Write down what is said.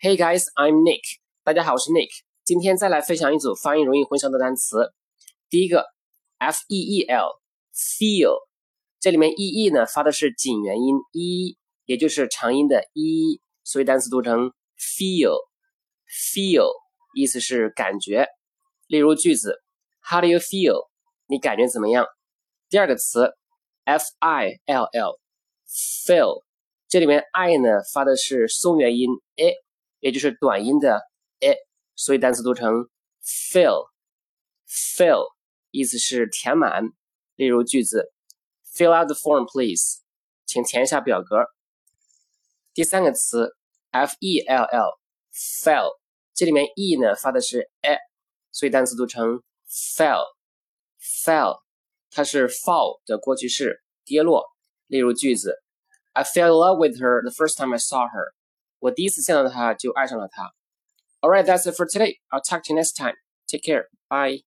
Hey guys, I'm Nick。大家好，我是 Nick。今天再来分享一组发音容易混淆的单词。第一个，f e e l，feel，这里面 e e 呢发的是紧元音 e，也就是长音的 e，所以单词读成 feel，feel，意思是感觉。例如句子，How do you feel？你感觉怎么样？第二个词，f i l l，feel，这里面 i 呢发的是松元音 a。也就是短音的 e，所以单词读成 fill，fill，意思是填满。例如句子，fill out the form please，请填一下表格。第三个词 f e l l，fell，这里面 e 呢发的是 e，所以单词读成 fell，fell，它是 fall 的过去式，跌落。例如句子，I fell in love with her the first time I saw her。 我第一次见到他就爱上了他。All right, that's it for today. I'll talk to you next time. Take care. Bye.